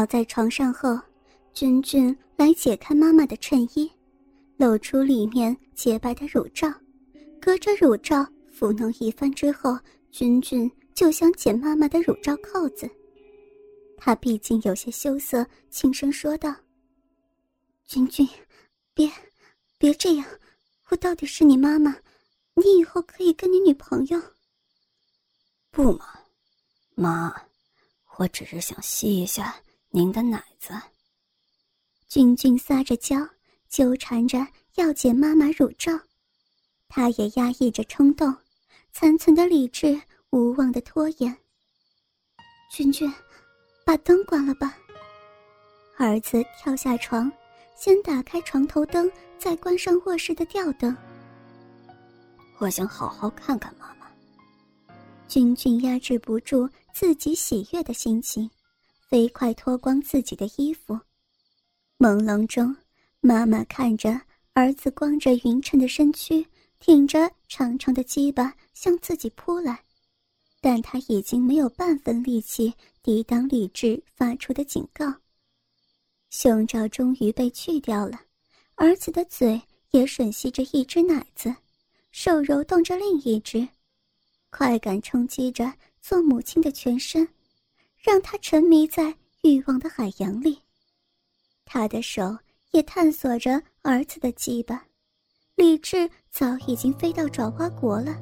倒在床上后，君君来解开妈妈的衬衣，露出里面洁白的乳罩，隔着乳罩抚弄一番之后，君君就想解妈妈的乳罩扣子。他毕竟有些羞涩，轻声说道：“君君，别，别这样，我到底是你妈妈，你以后可以跟你女朋友。”不嘛，妈，我只是想吸一下您的奶子。君君撒着娇，纠缠着要解妈妈乳罩，他也压抑着冲动，残存的理智无望的拖延。君君，把灯关了吧。儿子跳下床，先打开床头灯，再关上卧室的吊灯。我想好好看看妈妈。君君压制不住自己喜悦的心情，飞快脱光自己的衣服。朦胧中，妈妈看着儿子光着匀称的身躯，挺着长长的鸡巴向自己扑来，但他已经没有半分力气抵挡理智发出的警告。胸罩终于被去掉了，儿子的嘴也吮吸着一只奶子，手揉动着另一只。快感冲击着做母亲的全身，让他沉迷在欲望的海洋里。他的手也探索着儿子的羁绊，理智早已经飞到爪哇国了。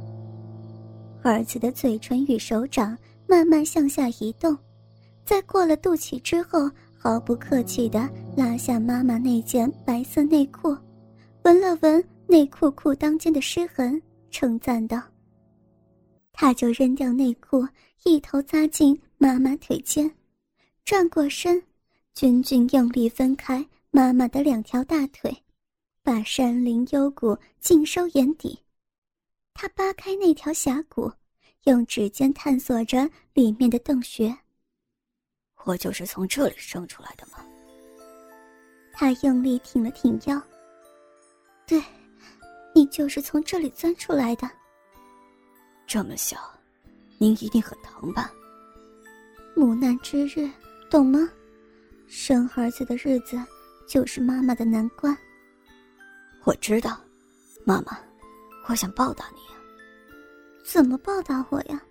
儿子的嘴唇与手掌慢慢向下移动，在过了肚脐之后，毫不客气地拉下妈妈那件白色内裤，闻了闻内裤裤裆间的湿痕，称赞道。他就扔掉内裤，一头扎进妈妈腿间，转过身，君君用力分开妈妈的两条大腿，把山林幽谷尽收眼底。他扒开那条峡谷，用指尖探索着里面的洞穴。我就是从这里生出来的吗？他用力挺了挺腰。对，你就是从这里钻出来的。这么小，您一定很疼吧？母难之日，懂吗？生儿子的日子，就是妈妈的难关。我知道，妈妈，我想报答你。怎么报答我呀？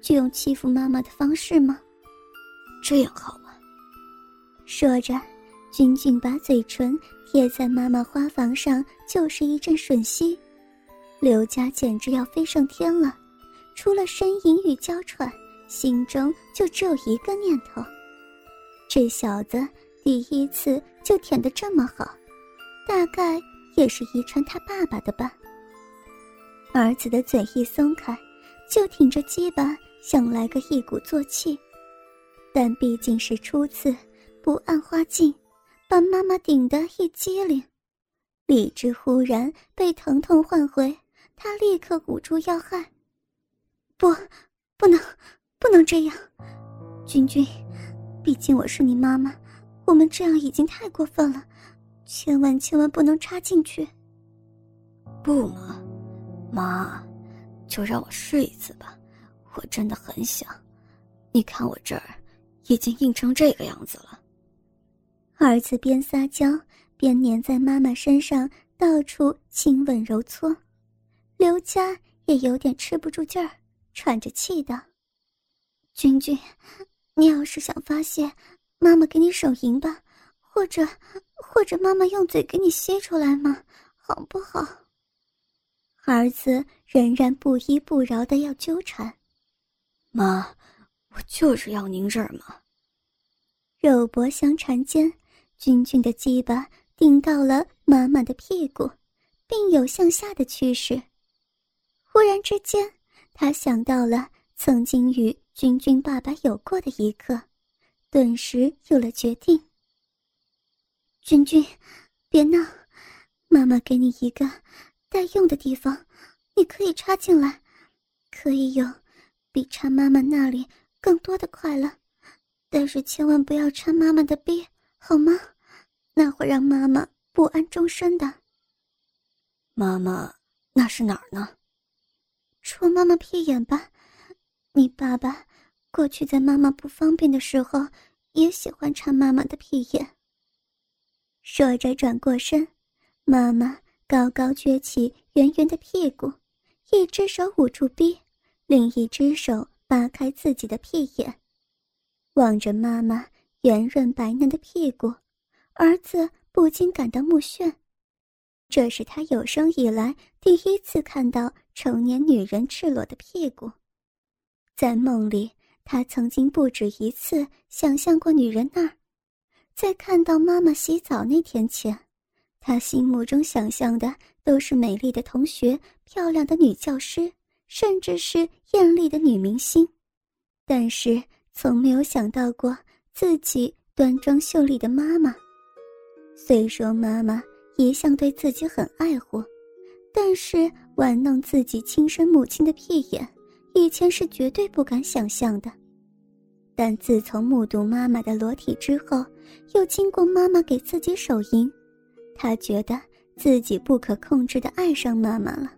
就用欺负妈妈的方式吗？这样好吗？说着，君君把嘴唇贴在妈妈花房上，就是一阵吮吸。刘家简直要飞上天了。除了呻吟与娇喘，心中就只有一个念头：这小子第一次就舔得这么好，大概也是遗传他爸爸的吧。儿子的嘴一松开，就挺着鸡巴想来个一鼓作气，但毕竟是初次，不按花镜，把妈妈顶得一激灵，理智忽然被疼痛唤回，他立刻捂住要害。不，不能，不能这样，君君，毕竟我是你妈妈，我们这样已经太过分了，千万千万不能插进去。不嘛，妈，就让我试一次吧，我真的很想。你看我这儿，已经硬成这个样子了。儿子边撒娇边粘在妈妈身上，到处亲吻揉搓，刘佳也有点吃不住劲儿。喘着气的，君君，你要是想发泄，妈妈给你手淫吧，或者，或者妈妈用嘴给你吸出来嘛，好不好？儿子仍然不依不饶的要纠缠，妈，我就是要您这儿嘛。肉搏相缠间，君君的鸡巴顶到了妈妈的屁股，并有向下的趋势。忽然之间。他想到了曾经与君君爸爸有过的一刻，顿时有了决定。君君，别闹，妈妈给你一个待用的地方，你可以插进来，可以有比插妈妈那里更多的快乐，但是千万不要插妈妈的逼，好吗？那会让妈妈不安终身的。妈妈，那是哪儿呢？戳妈妈屁眼吧，你爸爸过去在妈妈不方便的时候，也喜欢插妈妈的屁眼。说着，转过身，妈妈高高撅起圆圆的屁股，一只手捂住逼，另一只手扒开自己的屁眼，望着妈妈圆润白嫩的屁股，儿子不禁感到目眩。这是他有生以来第一次看到成年女人赤裸的屁股，在梦里，他曾经不止一次想象过女人那儿。在看到妈妈洗澡那天前，他心目中想象的都是美丽的同学、漂亮的女教师，甚至是艳丽的女明星，但是从没有想到过自己端庄秀丽的妈妈。虽说妈妈。一向对自己很爱护，但是玩弄自己亲生母亲的屁眼，以前是绝对不敢想象的。但自从目睹妈妈的裸体之后，又经过妈妈给自己手淫，他觉得自己不可控制的爱上妈妈了。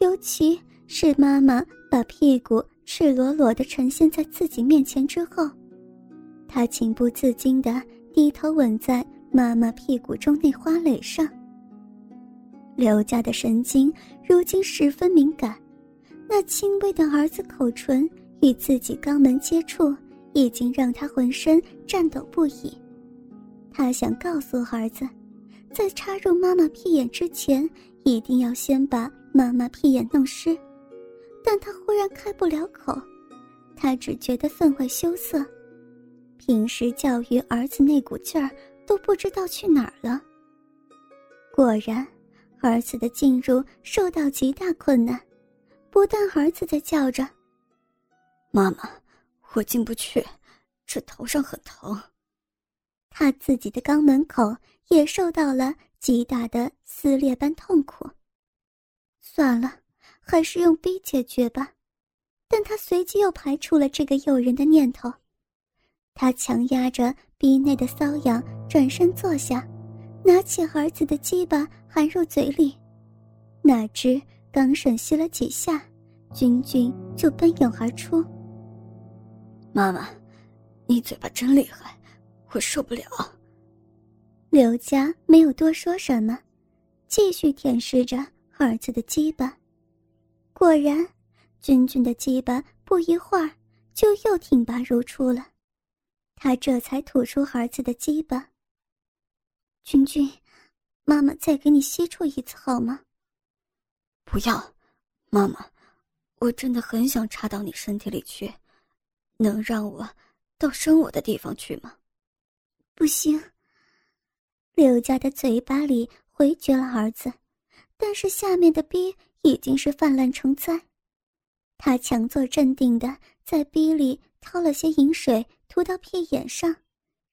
尤其是妈妈把屁股赤裸裸的呈现在自己面前之后，他情不自禁的低头吻在。妈妈屁股中那花蕾上。刘家的神经如今十分敏感，那轻微的儿子口唇与自己肛门接触，已经让他浑身颤抖不已。他想告诉儿子，在插入妈妈屁眼之前，一定要先把妈妈屁眼弄湿，但他忽然开不了口，他只觉得分外羞涩。平时教育儿子那股劲儿。都不知道去哪儿了。果然，儿子的进入受到极大困难。不但儿子在叫着：“妈妈，我进不去，这头上很疼。”他自己的肛门口也受到了极大的撕裂般痛苦。算了，还是用逼解决吧。但他随即又排除了这个诱人的念头。他强压着逼内的瘙痒，转身坐下，拿起儿子的鸡巴含入嘴里。哪知刚吮吸了几下，君君就奔涌而出。妈妈，你嘴巴真厉害，我受不了。刘家没有多说什么，继续舔舐着儿子的鸡巴。果然，君君的鸡巴不一会儿就又挺拔如初了。他这才吐出儿子的鸡巴。君君，妈妈再给你吸出一次好吗？不要，妈妈，我真的很想插到你身体里去，能让我到生我的地方去吗？不行。刘家的嘴巴里回绝了儿子，但是下面的逼已经是泛滥成灾。他强作镇定的在逼里掏了些饮水。涂到屁眼上，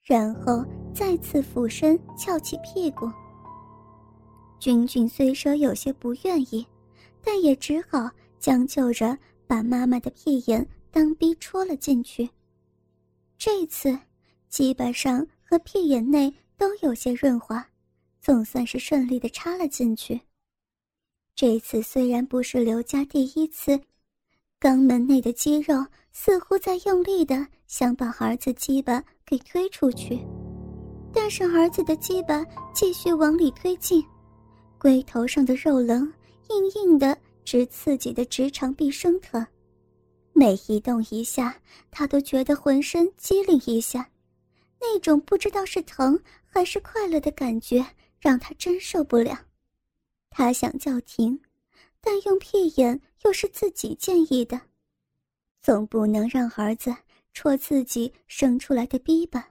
然后再次俯身翘起屁股。君君虽说有些不愿意，但也只好将就着把妈妈的屁眼当逼戳了进去。这次，鸡巴上和屁眼内都有些润滑，总算是顺利的插了进去。这次虽然不是刘家第一次，肛门内的肌肉似乎在用力的。想把儿子鸡巴给推出去，但是儿子的鸡巴继续往里推进，龟头上的肉棱硬硬的，直刺激的直肠壁生疼。每一动一下，他都觉得浑身机灵一下，那种不知道是疼还是快乐的感觉让他真受不了。他想叫停，但用屁眼又是自己建议的，总不能让儿子。戳自己生出来的逼吧。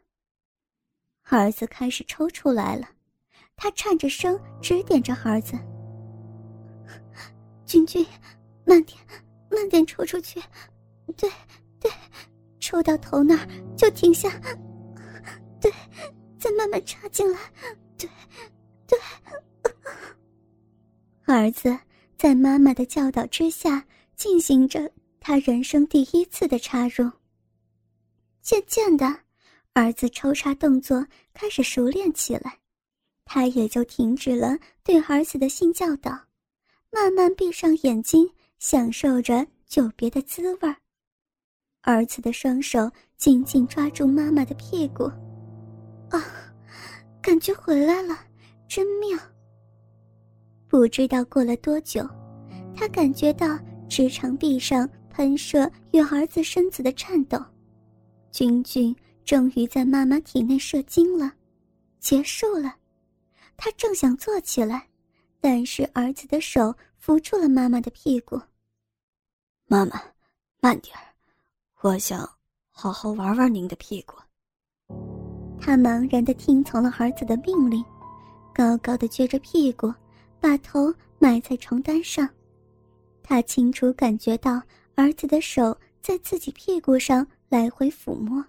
儿子开始抽出来了，他颤着声指点着儿子：“君君，慢点，慢点抽出去，对，对，抽到头那儿就停下，对，再慢慢插进来，对，对。”儿子在妈妈的教导之下进行着他人生第一次的插入。渐渐的，儿子抽插动作开始熟练起来，他也就停止了对儿子的性教导，慢慢闭上眼睛，享受着久别的滋味儿子的双手紧紧抓住妈妈的屁股，啊，感觉回来了，真妙。不知道过了多久，他感觉到直肠壁上喷射与儿子身子的颤抖，君君终于在妈妈体内射精了，结束了。他正想坐起来，但是儿子的手扶住了妈妈的屁股。妈妈，慢点。我想好好玩玩您的屁股。他茫然的听从了儿子的命令，高高的撅着屁股，把头埋在床单上。他清楚感觉到儿子的手在自己屁股上来回抚摸。